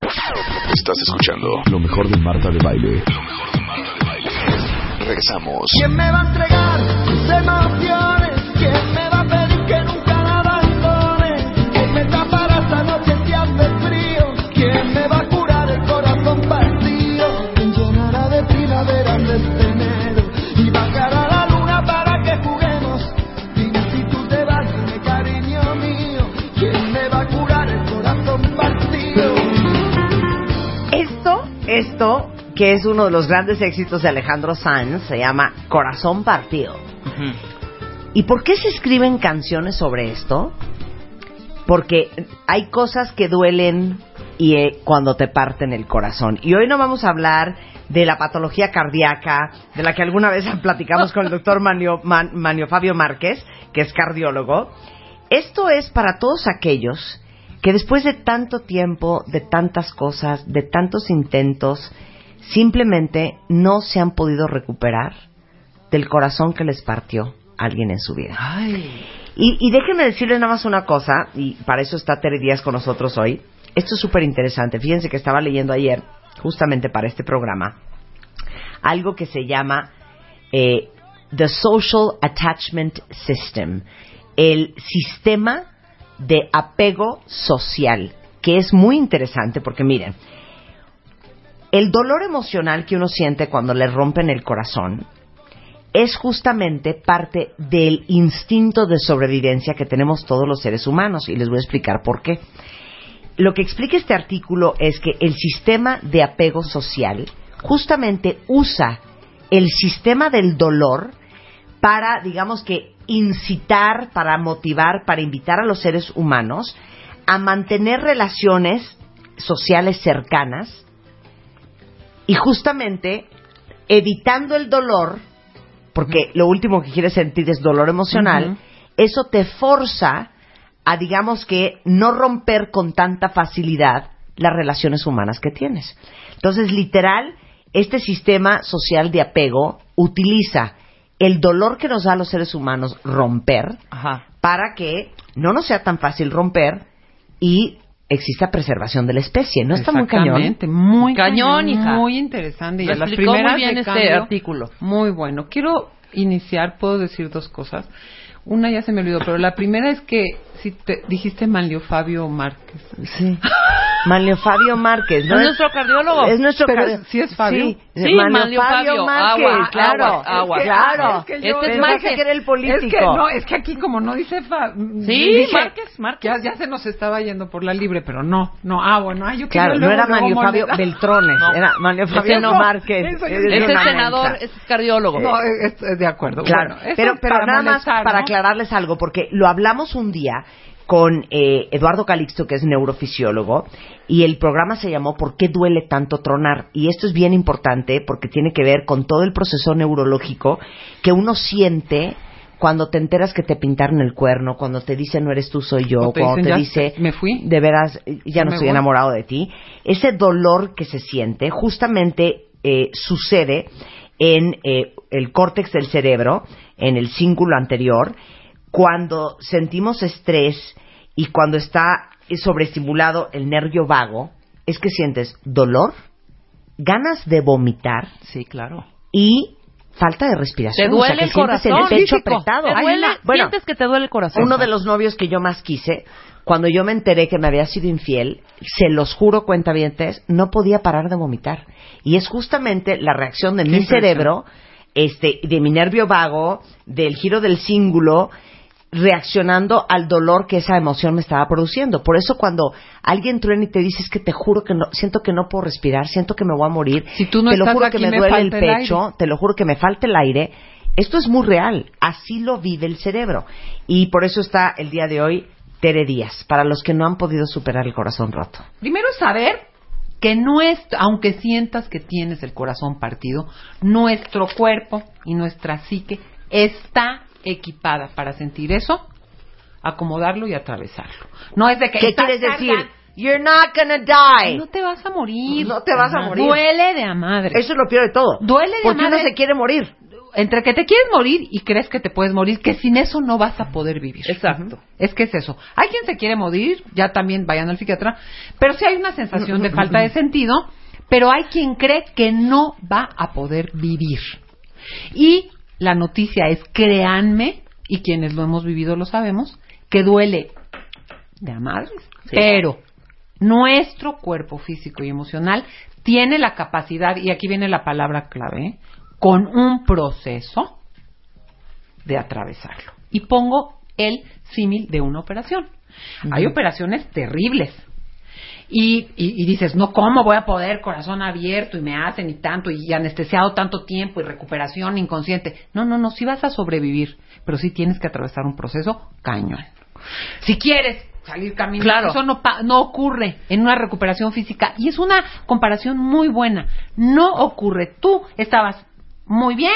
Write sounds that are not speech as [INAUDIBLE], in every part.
Estás escuchando lo mejor de Marta de Baile. Lo mejor de Marta de Baile. Regresamos. ¿Quién me va a entregar sus que es uno de los grandes éxitos de Alejandro Sanz, se llama Corazón Partido. ¿Y por qué se escriben canciones sobre esto? Porque hay cosas que duelen y eh, cuando te parten el corazón. Y hoy no vamos a hablar de la patología cardíaca, de la que alguna vez [LAUGHS] platicamos con el doctor Manio, Man- Manio Fabio Márquez, que es cardiólogo. Esto es para todos aquellos que después de tanto tiempo, de tantas cosas, de tantos intentos, simplemente no se han podido recuperar del corazón que les partió alguien en su vida. Y, y déjenme decirles nada más una cosa, y para eso está Tere Díaz con nosotros hoy. Esto es súper interesante. Fíjense que estaba leyendo ayer, justamente para este programa, algo que se llama eh, The Social Attachment System, el sistema de apego social, que es muy interesante porque miren, el dolor emocional que uno siente cuando le rompen el corazón es justamente parte del instinto de sobrevivencia que tenemos todos los seres humanos y les voy a explicar por qué. Lo que explica este artículo es que el sistema de apego social justamente usa el sistema del dolor para, digamos que, incitar, para motivar, para invitar a los seres humanos a mantener relaciones sociales cercanas y justamente evitando el dolor, porque lo último que quieres sentir es dolor emocional, eso te forza a, digamos que, no romper con tanta facilidad las relaciones humanas que tienes. Entonces, literal, este sistema social de apego utiliza el dolor que nos da a los seres humanos romper para que no nos sea tan fácil romper y exista preservación de la especie. ¿No está muy cañón? Muy Cañón, cañón, hija. Muy interesante. Y Lo las explicó muy primeras bien de este cambio, artículo. Muy bueno. Quiero iniciar, puedo decir dos cosas. Una ya se me olvidó, pero la primera es que si te dijiste Manlio Fabio Márquez. Sí. Manlio Fabio Márquez. ¿Es nuestro cardiólogo? Es nuestro cardiólogo. sí es Fabio. Sí, Sí, Manlio, Manlio Fabio, Fabio. Márquez, Agua, claro. agua, agua. Es que- claro. Es que Este yo- es Pensé Márquez. que era el político. Es que no, es que aquí como no dice Fa- Sí, Márquez, Márquez. Ya, ya se nos estaba yendo por la libre, pero no, no. Ah, bueno, ah, yo Claro, no era luego Manlio Fabio. Beltrones, No. era Manlio Ese Fabio no. Márquez. Eso Es es- Este es senador, este es cardiólogo. No, es, es de acuerdo. Claro, Bueno, pero, pero nada más para ¿no? aclararles algo, porque lo hablamos un día con eh, Eduardo Calixto, que es neurofisiólogo, y el programa se llamó ¿Por qué duele tanto tronar? Y esto es bien importante porque tiene que ver con todo el proceso neurológico que uno siente cuando te enteras que te pintaron el cuerno, cuando te dicen no eres tú, soy yo, te cuando dicen, te "Ya dice me fui". de veras ya no estoy voy. enamorado de ti, ese dolor que se siente justamente eh, sucede en eh, el córtex del cerebro, en el cíngulo anterior, cuando sentimos estrés y cuando está sobreestimulado el nervio vago, es que sientes dolor, ganas de vomitar Sí, claro. y falta de respiración. Te o sea, duele que el sientes corazón. el pecho físico. apretado. Te duele, bueno, sientes que te duele el corazón. uno de los novios que yo más quise, cuando yo me enteré que me había sido infiel, se los juro, cuentavientes, no podía parar de vomitar. Y es justamente la reacción de mi cerebro, este, de mi nervio vago, del giro del cíngulo, reaccionando al dolor que esa emoción me estaba produciendo. Por eso cuando alguien truena y te dice es que te juro que no, siento que no puedo respirar, siento que me voy a morir, Si tú no te lo juro aquí, que me me duele el pecho, te lo juro que me falta el aire. Esto es muy real, así lo vive el cerebro. Y por eso está el día de hoy Tere Díaz, para los que no han podido superar el corazón roto. Primero saber que nuestro, aunque sientas que tienes el corazón partido, nuestro cuerpo y nuestra psique está equipada para sentir eso, acomodarlo y atravesarlo. No es de que ¿Qué quieres decir? You're not gonna die. No te vas a morir. No te vas a morir. Duele de a madre. Eso es lo peor de todo. Duele de Porque uno madre. se quiere morir. Entre que te quieres morir y crees que te puedes morir, que sin eso no vas a poder vivir. Exacto. Es que es eso. Hay quien se quiere morir, ya también vayan al psiquiatra, pero sí hay una sensación de falta de sentido, pero hay quien cree que no va a poder vivir. Y la noticia es, créanme, y quienes lo hemos vivido lo sabemos, que duele de a madres, pero nuestro cuerpo físico y emocional tiene la capacidad, y aquí viene la palabra clave, ¿eh? con un proceso de atravesarlo. Y pongo el símil de una operación. Hay operaciones terribles. Y, y- y dices, no, ¿cómo voy a poder? Corazón abierto y me hacen y tanto, y anestesiado tanto tiempo y recuperación inconsciente. No, no, no, sí vas a sobrevivir, pero sí tienes que atravesar un proceso cañón. Si quieres salir caminando, Claro. eso no, no ocurre en una recuperación física. Y es una comparación muy buena. No ocurre. Tú estabas muy bien,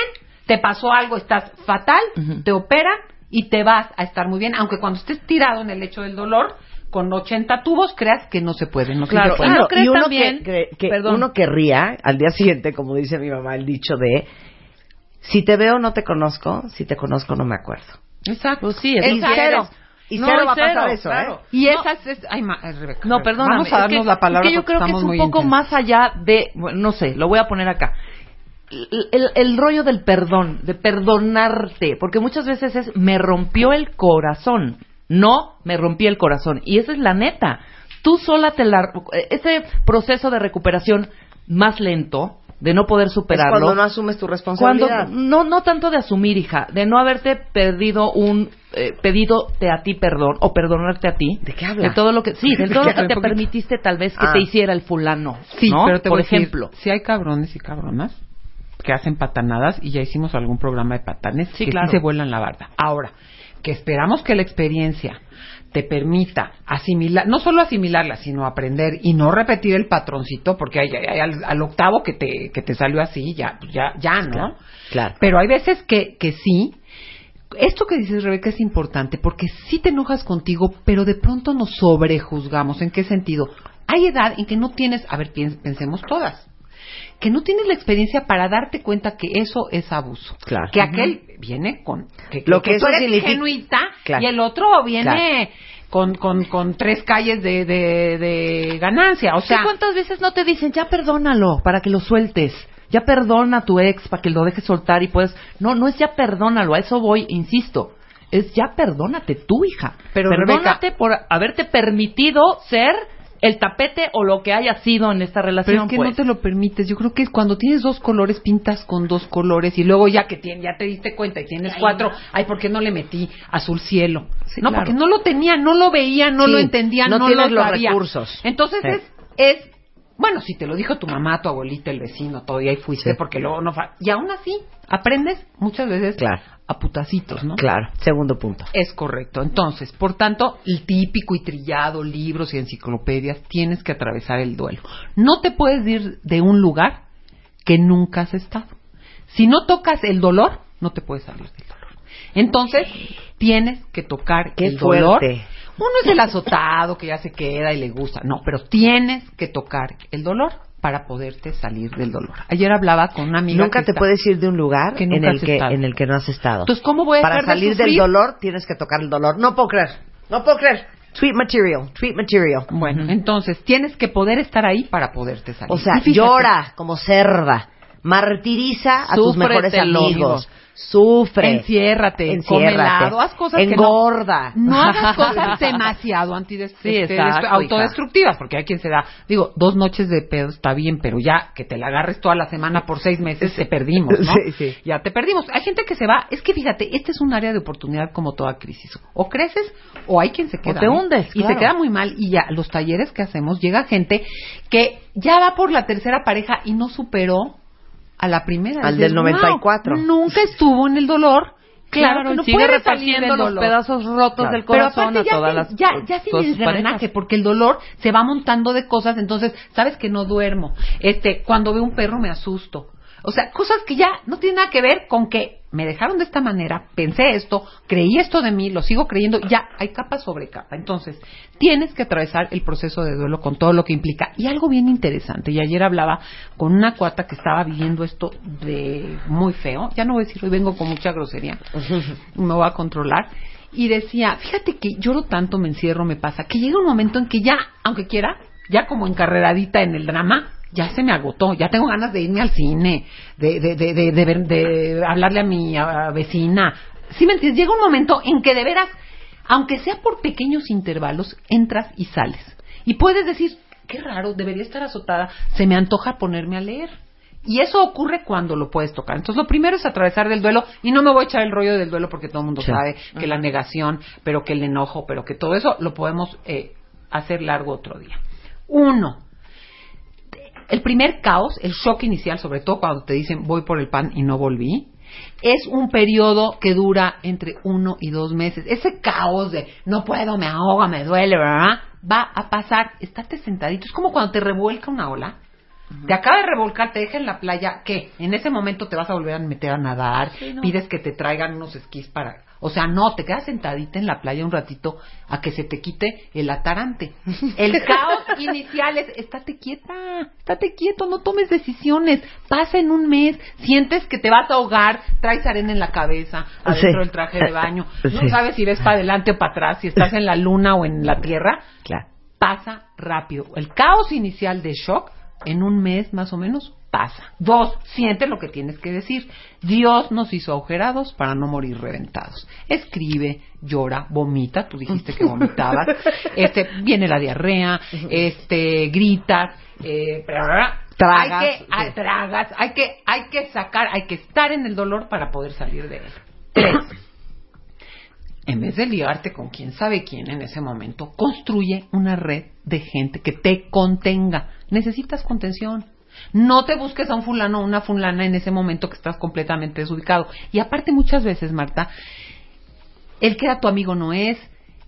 te pasó algo, estás fatal, te operan y te vas a estar muy bien, aunque cuando estés tirado en el lecho del dolor, con 80 tubos, creas que no se puede. No, Claro, se puede. ¿y no crees y uno también- que, que- que Perdón. uno querría al día siguiente, como dice mi mamá, el dicho de si te veo no te conozco, si te conozco no me acuerdo. Exacto. Pues sí, cero. Y No, cero va a pasar cero, eso, claro. ¿eh? Y No, esas es... Ay, ma- Rebeca, No, perdóname. Vamos a darnos es que, la palabra es que yo creo que es un poco intensos. más allá de, bueno, no sé, lo voy a poner acá. El, el- el rollo del perdón, de perdonarte, porque muchas veces es me rompió el corazón, no me rompí el corazón. Y esa es la neta. Tú sola te la... Ese proceso de recuperación más lento, de no poder Es superarlo. cuando no asumes tu Cuando responsabilidad. no no tanto de asumir, hija, de no haberte perdido un eh, pedido de a ti perdón o perdonarte a ti. ¿De qué habla? De todo lo que sí, de ¿De todo lo que te permitiste tal vez que Ah. te hiciera el fulano, Sí, ¿no? pero te por voy a decir, ejemplo. si hay cabrones y cabronas que hacen patanadas y ya hicimos algún programa de patanes Sí, que claro. sí se vuelan la barda. Ahora, que esperamos que la experiencia te permita asimilar, no solo asimilarla, sino aprender y no repetir el patroncito, porque hay, hay- hay al, al octavo que te, que te salió así, ya, ya, ya, ¿no? Claro, claro. Pero hay veces que, que sí. Esto que dices, Rebeca, es importante porque sí te enojas contigo, pero de pronto nos sobrejuzgamos. ¿En qué sentido? Hay edad en que no tienes, a ver, piens- pensemos todas, que no tienes la experiencia para darte cuenta que eso es abuso. Claro. Que aquel viene con... Que, Lo que tú eso eres significa- Claro. y el otro viene con, con, con tres calles de, de, de ganancia. O Sí, sea, ¿cuántas veces no te dicen, ya perdónalo para que lo sueltes? Ya perdona a tu ex para que lo dejes soltar y puedes... No, no es ya perdónalo, a eso voy, insisto. Es ya perdónate tú, hija. Pero, perdónate por haberte permitido ser el tapete o lo que haya sido en esta relación. Pero es que pues. no te lo permites. Yo creo que cuando tienes dos colores, pintas con dos colores y luego ya que tien- ya te diste cuenta y tienes cuatro, ay, ¿por qué no le metí azul cielo? Sí, no, claro. porque no lo tenía, no lo veía, no Sí, lo entendía, no no, tienes lo los sabía. recursos. Entonces Sí. es, es, bueno, si te lo dijo tu mamá, tu abuelita, el vecino, todo, y ahí fuiste, Sí. porque luego no... fa- Y aún así, aprendes muchas veces Claro. a putacitos, ¿no? Claro, segundo punto. Es correcto. Entonces, por tanto, el típico y trillado, libros y enciclopedias, tienes que atravesar el duelo. No te puedes ir de un lugar que nunca has estado. Si no tocas el dolor, no te puedes salir del dolor. Entonces, tienes que tocar Qué el dolor. Uno es el azotado que ya se queda y le gusta. No, pero tienes que tocar el dolor para poderte salir del dolor. Ayer hablaba con una amiga Nunca que te está- puedes ir de un lugar que en el que estado. en el que no has estado. Entonces, ¿cómo voy a Para dejar de salir del dolor tienes que tocar el dolor. No puedo creer. No puedo creer. Tweet material, tweet material. Bueno, entonces tienes que poder estar ahí para poderte salir. O sea, fíjate, llora como cerda. Martiriza a tus mejores amigos. Sufre. Enciérrate, Enciérrate. helado, haz cosas Engorda. que no, no hagas [LAUGHS] cosas demasiado Sí, este, exacto, autodestructivas, porque hay quien se da, digo, dos noches de pedo está bien, pero ya que te la agarres toda la semana por seis meses, te perdimos, ¿no? [LAUGHS] Sí, sí. Ya te perdimos. Hay gente que se va, es que fíjate, este es un área de oportunidad como toda crisis. O creces o hay quien se queda. te ¿no? hundes, Y claro. se queda muy mal. Y ya, los talleres que hacemos, llega gente que ya va por la tercera pareja y no superó a la primera. Al Dices, del 94. "Wow, nunca estuvo en el dolor Claro que no sigue salir repartiendo los pedazos rotos Claro. del Pero corazón aparte a todas las ya, ya sin parejas. porque el dolor se va montando de cosas, entonces, sabes que no duermo. Este, cuando veo un perro me asusto. O sea, cosas que ya no tienen nada que ver con que me dejaron de esta manera, pensé esto, creí esto de mí, lo sigo creyendo, ya hay capa sobre capa. Entonces, tienes que atravesar el proceso de duelo con todo lo que implica. Y algo bien interesante, y ayer hablaba con una cuata que estaba viviendo esto de muy feo, ya no voy a decir, hoy vengo con mucha grosería, [LAUGHS] me voy a controlar. Y decía, fíjate que lloro tanto, me encierro, me pasa, que llega un momento en que ya, aunque quiera, ya como encarreradita en el drama, ya se me agotó, ya tengo ganas de irme al cine, de, de, de, de, de ver- de hablarle a mi a- vecina. ¿Sí me entiendes? Llega un momento en que de veras, aunque sea por pequeños intervalos, entras y sales. Y puedes decir, qué raro, debería estar azotada, se me antoja ponerme a leer. Y eso ocurre cuando lo puedes tocar. Entonces, lo primero es atravesar del duelo. Y no me voy a echar el rollo del duelo porque todo el mundo Sí. sabe que la negación, pero que el enojo, pero que todo eso lo podemos eh, hacer largo otro día. Uno, el primer caos, el shock inicial, sobre todo cuando te dicen voy por el pan y no volví, es un periodo que dura entre uno y dos meses. Ese caos de no puedo, me ahoga, me duele, ¿verdad? Va a pasar. Estate sentadito. Es como cuando te revuelca una ola. Te acaba de revolcar, te deja en la playa, ¿qué? En ese momento te vas a volver a meter a nadar, pides que te traigan unos esquís para... O sea, no, te quedas sentadita en la playa un ratito a que se te quite el atarante. El caos [LAUGHS] inicial es, estate quieta, estate quieto, no tomes decisiones, pasa en un mes, sientes que te vas a ahogar, traes arena en la cabeza, adentro Sí. del traje de baño, [LAUGHS] no Sí. sabes si ves para adelante o para atrás, si estás en la luna o en la tierra, Claro. pasa rápido. El caos inicial de shock, en un mes más o menos, pasa. Dos, siente lo que tienes que decir. Dios nos hizo agujerados para no morir reventados. Escribe, llora, vomita, tú dijiste que vomitabas, [LAUGHS] este, viene la diarrea, este, gritas, eh, Tragas. hay que, hay- tragas, hay que, hay que sacar, hay que estar en el dolor para poder salir de él. Tres, en vez de liarte con quién sabe quién en ese momento, construye una red de gente que te contenga. Necesitas contención. No te busques a un fulano o una fulana en ese momento que estás completamente desubicado. Y aparte muchas veces, Marta, el que era tu amigo no es,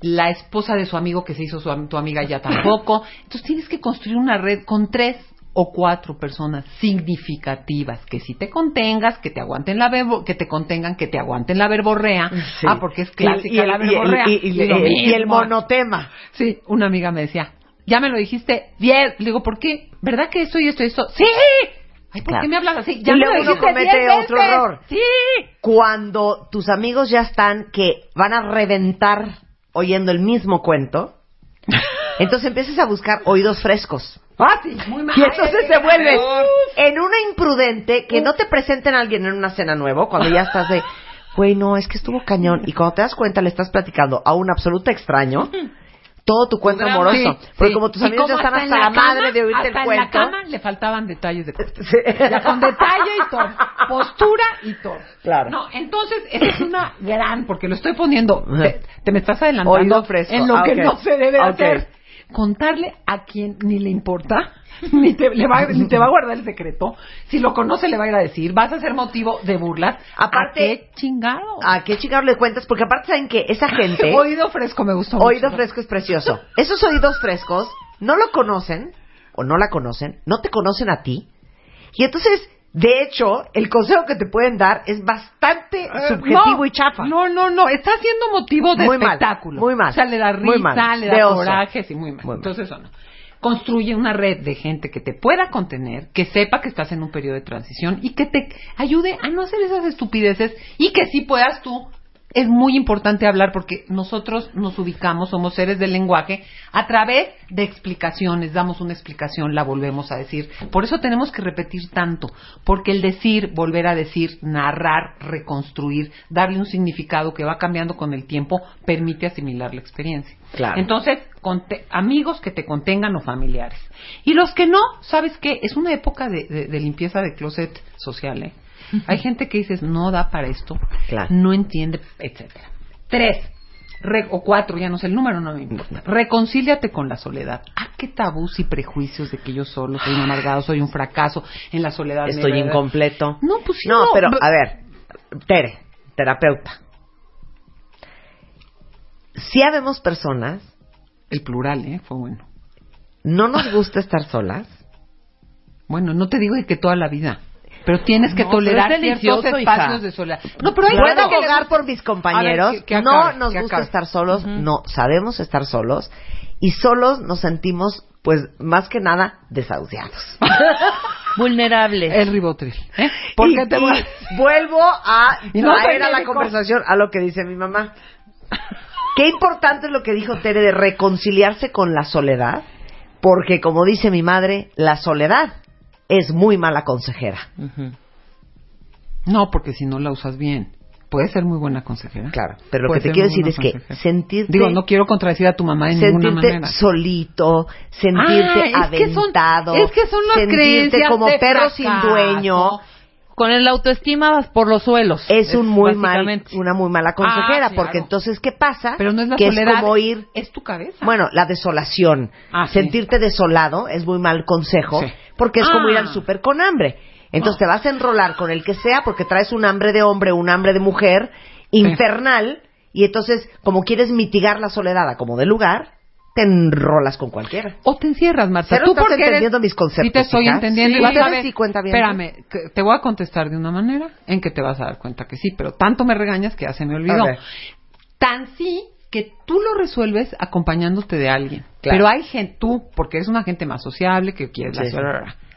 la esposa de su amigo que se hizo su, tu amiga ya tampoco. Entonces tienes que construir una red con tres o cuatro personas significativas que si te contengas, que te aguanten la verbo, que te contengan, que te aguanten la verborrea. Sí. Ah, porque es clásica Y, y el- la y verborrea. y- y- Y y el [LAUGHS] monotema. Sí, una amiga me decía, ya me lo dijiste diez. Le digo, ¿por qué? ¿Verdad que esto y esto y esto? ¡Sí! Ay, ¿por Claro. qué me hablas así? Y me luego lo uno comete otro veces. error. ¡Sí! Cuando tus amigos ya están que van a reventar oyendo el mismo cuento, [LAUGHS] entonces empiezas a buscar oídos frescos. Sí, muy mal. Y entonces Ay, se vuelve peor. en una imprudente que no te presenten a alguien en una cena nuevo cuando ya estás de, güey, no, es que estuvo cañón. Y cuando te das cuenta le estás platicando a un absoluto extraño [LAUGHS] todo tu cuento amoroso. Sí, Porque sí. como tus amigos ya están hasta hasta en la cama, madre de oírte hasta el en cuento. la cama le faltaban detalles de [LAUGHS] Sí. Ya con detalle y todo. Postura y todo. Claro. No, entonces, esa es una gran, porque lo estoy poniendo, te, te me estás adelantando Oído fresco. en lo Ah, que ok. no se debe Ok. hacer. Contarle a quien ni le importa, [LAUGHS] ni te, le va, ni te va a guardar el secreto. Si lo conoce, le va a ir a decir. Vas a ser motivo de burlas. Aparte- ¿A qué chingado? ¿A qué chingados le cuentas? Porque aparte saben que esa gente... [LAUGHS] Oído fresco me gustó Oído mucho. fresco es precioso. Esos oídos frescos no lo conocen o no la conocen, no te conocen a ti. Y entonces, de hecho, el consejo que te pueden dar es bastante Eh, subjetivo no, y chafa. No, no, no. Está siendo motivo de Muy mal, espectáculo. muy mal, O sea, le da muy risa, mal, le de da coraje, sí, muy mal. Muy mal. Entonces, eso no. Construye una red de gente que te pueda contener, que sepa que estás en un periodo de transición y que te ayude a no hacer esas estupideces y que sí puedas tú. Es muy importante hablar porque nosotros nos ubicamos, somos seres del lenguaje, a través de explicaciones, damos una explicación, la volvemos a decir. Por eso tenemos que repetir tanto, porque el decir, volver a decir, narrar, reconstruir, darle un significado que va cambiando con el tiempo, permite asimilar la experiencia. Claro. Entonces, amigos que te contengan o familiares. Y los que no, ¿sabes qué? Es una época de, de- de limpieza de closet social, ¿eh? [LAUGHS] Hay gente que dices, no da para esto, Claro. no entiende, etcétera. Tres, re- o cuatro, ya no sé el número, no me importa. Reconcíliate con la soledad. Ah, qué tabús y prejuicios de que yo solo soy un amargado, soy un fracaso, en la soledad. Estoy a- incompleto. No, pues sí, No, no. pero, a ver, Tere, terapeuta. si habemos personas, El plural, ¿eh? Fue bueno. no nos gusta estar solas. Bueno, no te digo de que toda la vida. Pero tienes que No, tolerar es ciertos hija. espacios de soledad. No, pero hay Puedo que abogar por mis compañeros. A ver, que- que no nos gusta acabe. estar solos, no sabemos estar solos y solos nos sentimos, pues, más que nada desahuciados. [LAUGHS] Vulnerables. El ribotril. ¿eh? Porque y, te y vuelvo a [LAUGHS] no traer se a la conversación a lo que dice mi mamá. [LAUGHS] Qué importante es lo que dijo Tere de reconciliarse con la soledad, porque como dice mi madre, la soledad es muy mala consejera. No, porque si no la usas bien. Puede ser muy buena consejera. Claro, pero lo Puede que te quiero decir es que sentirte Digo, no quiero contradecir a tu mamá de ninguna sentirte manera. solito, sentirte Ah, es que son- aventado, es que son las sentirte creencias como de perro sin dueño, Con el autoestima vas por los suelos. es un muy mal, una muy mala consejera, Ah, claro. porque entonces ¿qué pasa? Pero no es la que soledad. es como ir Es tu cabeza. Bueno, la desolación. Ah, sí. Sentirte desolado es muy mal consejo, Sí. Porque es como Ah. ir al súper con hambre. Entonces te vas a enrolar con el que sea porque traes un hambre de hombre, un hambre de mujer infernal, y entonces, como quieres mitigar la soledad a como de lugar, te enrolas con cualquiera. O te encierras, Marta. Cero Tú estás porque eres- entendiendo mis conceptos, Sí te estoy hija. entendiendo. Sí, y vas a ustedes ver- sí cuenta bien. Espérame, te voy a contestar de una manera en que te vas a dar cuenta que sí, pero tanto me regañas que ya se me olvidó. Tan sí que tú lo resuelves acompañándote de alguien. Claro. Pero hay gente, tú, porque eres una gente más sociable, que quieres Sí.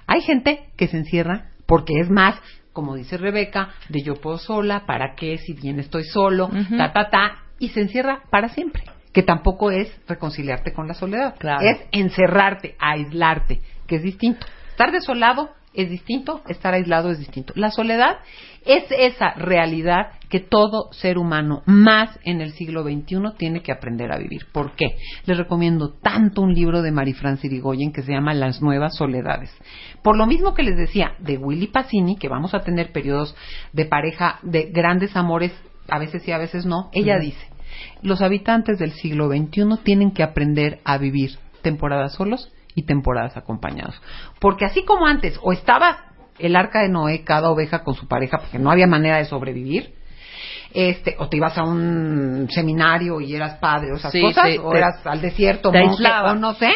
Hay gente que se encierra porque es más, como dice Rebeca, de yo puedo sola, ¿para qué? Si bien estoy solo, ta, ta, ta, y se encierra para siempre. Que tampoco es reconciliarte con la soledad. Claro. Es encerrarte, aislarte, que es distinto. Estar desolado es distinto, estar aislado es distinto. La soledad es esa realidad que todo ser humano, más en el siglo XXI, tiene que aprender a vivir. ¿Por qué? Les recomiendo tanto un libro de Marifran Sirigoyen que se llama Las Nuevas Soledades. Por lo mismo que les decía de Willy Pacini, que vamos a tener periodos de pareja, de grandes amores, a veces sí, a veces no, ella dice, los habitantes del siglo XXI tienen que aprender a vivir temporadas solos y temporadas acompañados. Porque así como antes, o estaba el arca de Noé, cada oveja con su pareja, porque no había manera de sobrevivir, este, o te ibas a un seminario y eras padre o esas Sí, cosas, o te- eras al desierto, te monje, aislaba. o no sé.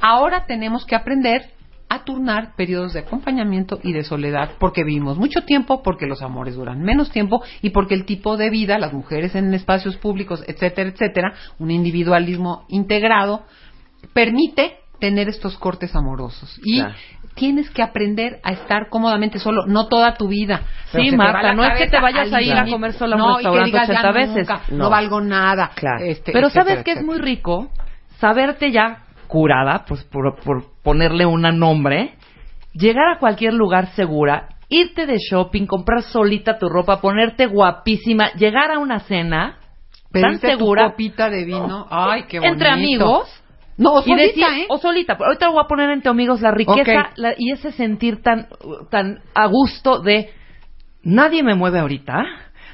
Ahora tenemos que aprender a turnar periodos de acompañamiento y de soledad porque vivimos mucho tiempo, porque los amores duran menos tiempo y porque el tipo de vida, las mujeres en espacios públicos, etcétera, etcétera, un individualismo integrado, permite tener estos cortes amorosos. Y Claro. tienes que aprender a estar cómodamente solo, no toda tu vida. Pero Sí, Marta, no es que te vayas a ir a comer sola a un No, y que restaurante digas, ya 80 veces. nunca, no. No. valgo nada. Claro. este, Pero etcétera, sabes que es muy rico saberte ya curada, pues por, por ponerle un nombre, llegar a cualquier lugar segura, irte de shopping, comprar solita tu ropa, ponerte guapísima, llegar a una cena tan Pedirte tu segura copita de vino. Ay, qué bonito. entre amigos. No, o y decir, solita, ¿eh? o solita, ahorita voy a poner entre amigos la riqueza la- y ese sentir tan, tan a gusto de nadie me mueve ahorita.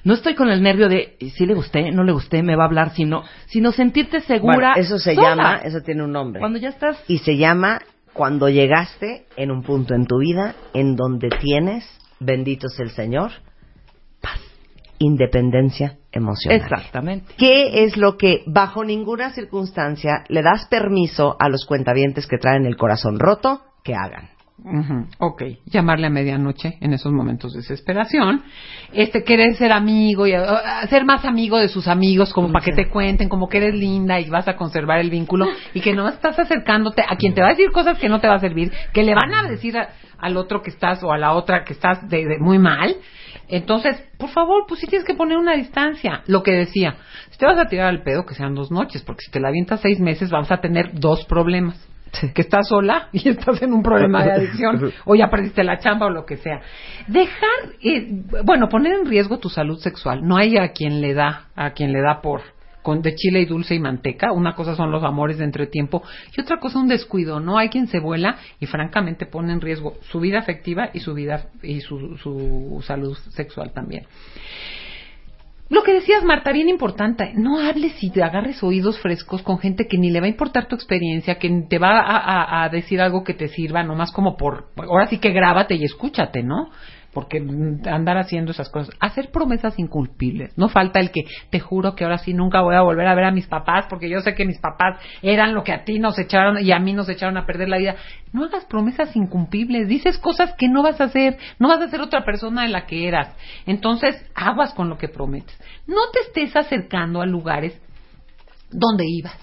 No estoy con el nervio de si le gusté, no le gusté, me va a hablar, sino, sino sentirte segura. Bueno, eso se sola. llama, eso tiene un nombre. Cuando ya estás. Y se llama cuando llegaste en un punto en tu vida en donde tienes, bendito sea el Señor, paz, independencia emocional. Exactamente. ¿Qué es lo que bajo ninguna circunstancia le das permiso a los cuentavientes que traen el corazón roto que hagan? Ujú, Ok, llamarle a medianoche en esos momentos de desesperación, este querer ser amigo y uh, uh, ser más amigo de sus amigos, como para que te cuenten, como que eres linda y vas a conservar el vínculo y que no estás acercándote a quien te va a decir cosas que no te va a servir, que le van a decir a- al otro que estás o a la otra que estás de, de muy mal. Entonces, por favor, pues sí tienes que poner una distancia. Lo que decía, si te vas a tirar al pedo, que sean dos noches, porque si te la avientas seis meses, vas a tener dos problemas que estás sola [LAUGHS] y estás en un problema de adicción [LAUGHS] o ya perdiste la chamba o lo que sea. Dejar, eh, bueno, poner en riesgo tu salud sexual. No hay a quien le da, a quien le da por de chile y dulce y manteca. Una cosa son los amores de entretiempo y otra cosa un descuido. No hay quien se vuela y francamente pone en riesgo su vida afectiva y su vida y su, su salud sexual también. Lo que decías, Marta, bien importante, no hables y te agarres oídos frescos con gente que ni le va a importar tu experiencia, que te va a, a- a decir algo que te sirva, nomás como por, ahora sí que grábate y escúchate, ¿no? Porque andar haciendo esas cosas. Hacer promesas incumplibles. No falta el que te juro que ahora sí nunca voy a volver a ver a mis papás porque yo sé que mis papás eran lo que a ti nos echaron y a mí nos echaron a perder la vida. No hagas promesas incumplibles. Dices cosas que no vas a hacer. No vas a ser otra persona de la que eras. Entonces, aguas con lo que prometes. No te estés acercando a lugares donde ibas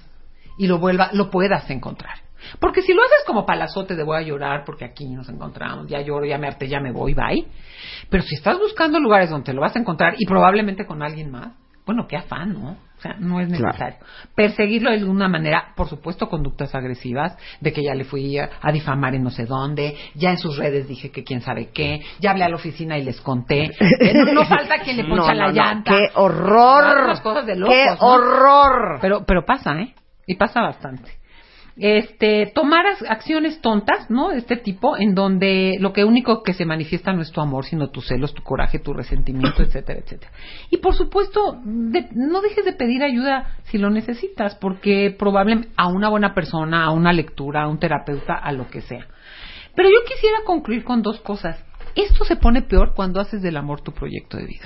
y lo vuelva, lo puedas encontrar. Porque si lo haces como palazote de voy a llorar porque aquí nos encontramos, ya lloro, ya me harté, ya me voy, bye. Pero si estás buscando lugares donde lo vas a encontrar y probablemente con alguien más, bueno, qué afán, ¿no? O sea, no es necesario. Perseguirlo de alguna manera, por supuesto, conductas agresivas, de que ya le fui a, a difamar en no sé dónde, ya en sus redes dije que quién sabe qué, ya hablé a la oficina y les conté. Eh, no, no falta quien le [LAUGHS] poncha no, la no, llanta. ¡Qué horror! Cosas de locos, ¡Qué horror! Pero, pero pasa, ¿eh? Y pasa bastante. Este, tomar acciones tontas, ¿no? De este tipo, en donde lo que único que se manifiesta no es tu amor, sino tus celos, tu coraje, tu resentimiento, etcétera, etcétera. Y por supuesto, de- no dejes de pedir ayuda si lo necesitas, porque probablemente a una buena persona, a una lectura, a un terapeuta, a lo que sea. Pero yo quisiera concluir con dos cosas. Esto se pone peor cuando haces del amor tu proyecto de vida.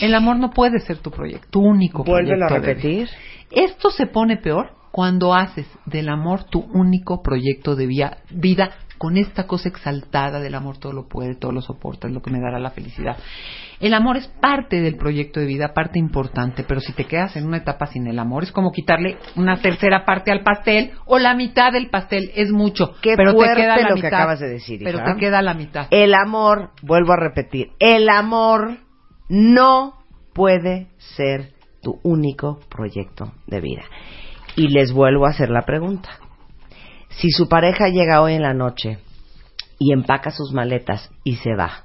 El amor no puede ser tu proyecto, tu único Vuélvelo a proyecto de vida. repetir. Esto se pone peor cuando haces del amor tu único proyecto de vía- vida con esta cosa exaltada del amor todo lo puede, todo lo soporta, es lo que me dará la felicidad. El amor es parte del proyecto de vida, parte importante, pero si te quedas en una etapa sin el amor es como quitarle una tercera parte al pastel o la mitad del pastel, es mucho, Qué pero te queda la lo que mitad. acabas de decir, Pero te queda la mitad. El amor, vuelvo a repetir, el amor no puede ser tu único proyecto de vida. Y les vuelvo a hacer la pregunta. Si su pareja llega hoy en la noche y empaca sus maletas y se va,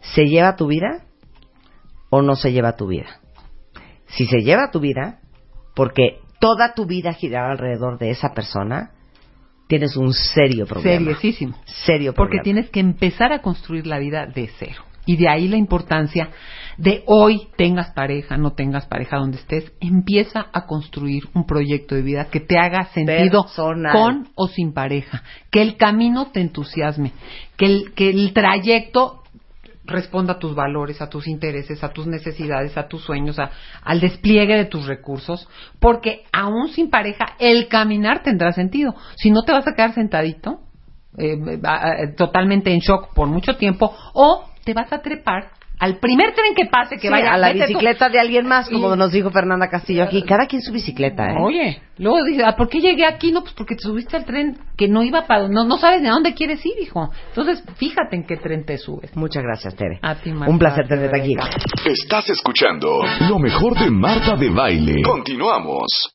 ¿se lleva tu vida o no se lleva tu vida? Si se lleva tu vida, porque toda tu vida giraba alrededor de esa persona, tienes un serio problema. Seriosísimo. Serio Porque problema. tienes que empezar a construir la vida de cero. Y de ahí la importancia de hoy, tengas pareja, no tengas pareja donde estés, empieza a construir un proyecto de vida que te haga sentido Personal. con o sin pareja. Que el camino te entusiasme. Que el, que el trayecto responda a tus valores, a tus intereses, a tus necesidades, a tus sueños, a- al despliegue de tus recursos, porque aún sin pareja el caminar tendrá sentido. Si no te vas a quedar sentadito, eh, va- eh, totalmente en shock por mucho tiempo, o te vas a trepar al primer tren que pase que Sí, vaya a la tú. bicicleta de alguien más, como Y- nos dijo Fernanda Castillo aquí. Cada quien su bicicleta, ¿eh? Oye, luego dice, ¿ah, ¿por qué llegué aquí? No, pues porque te subiste al tren que no iba para... No, no sabes ni a dónde quieres ir, hijo. Entonces, fíjate en qué tren te subes. Muchas gracias, Tere. A ti, Marta, Un placer tenerte aquí. Estás escuchando Lo mejor de Marta de Baile. Continuamos.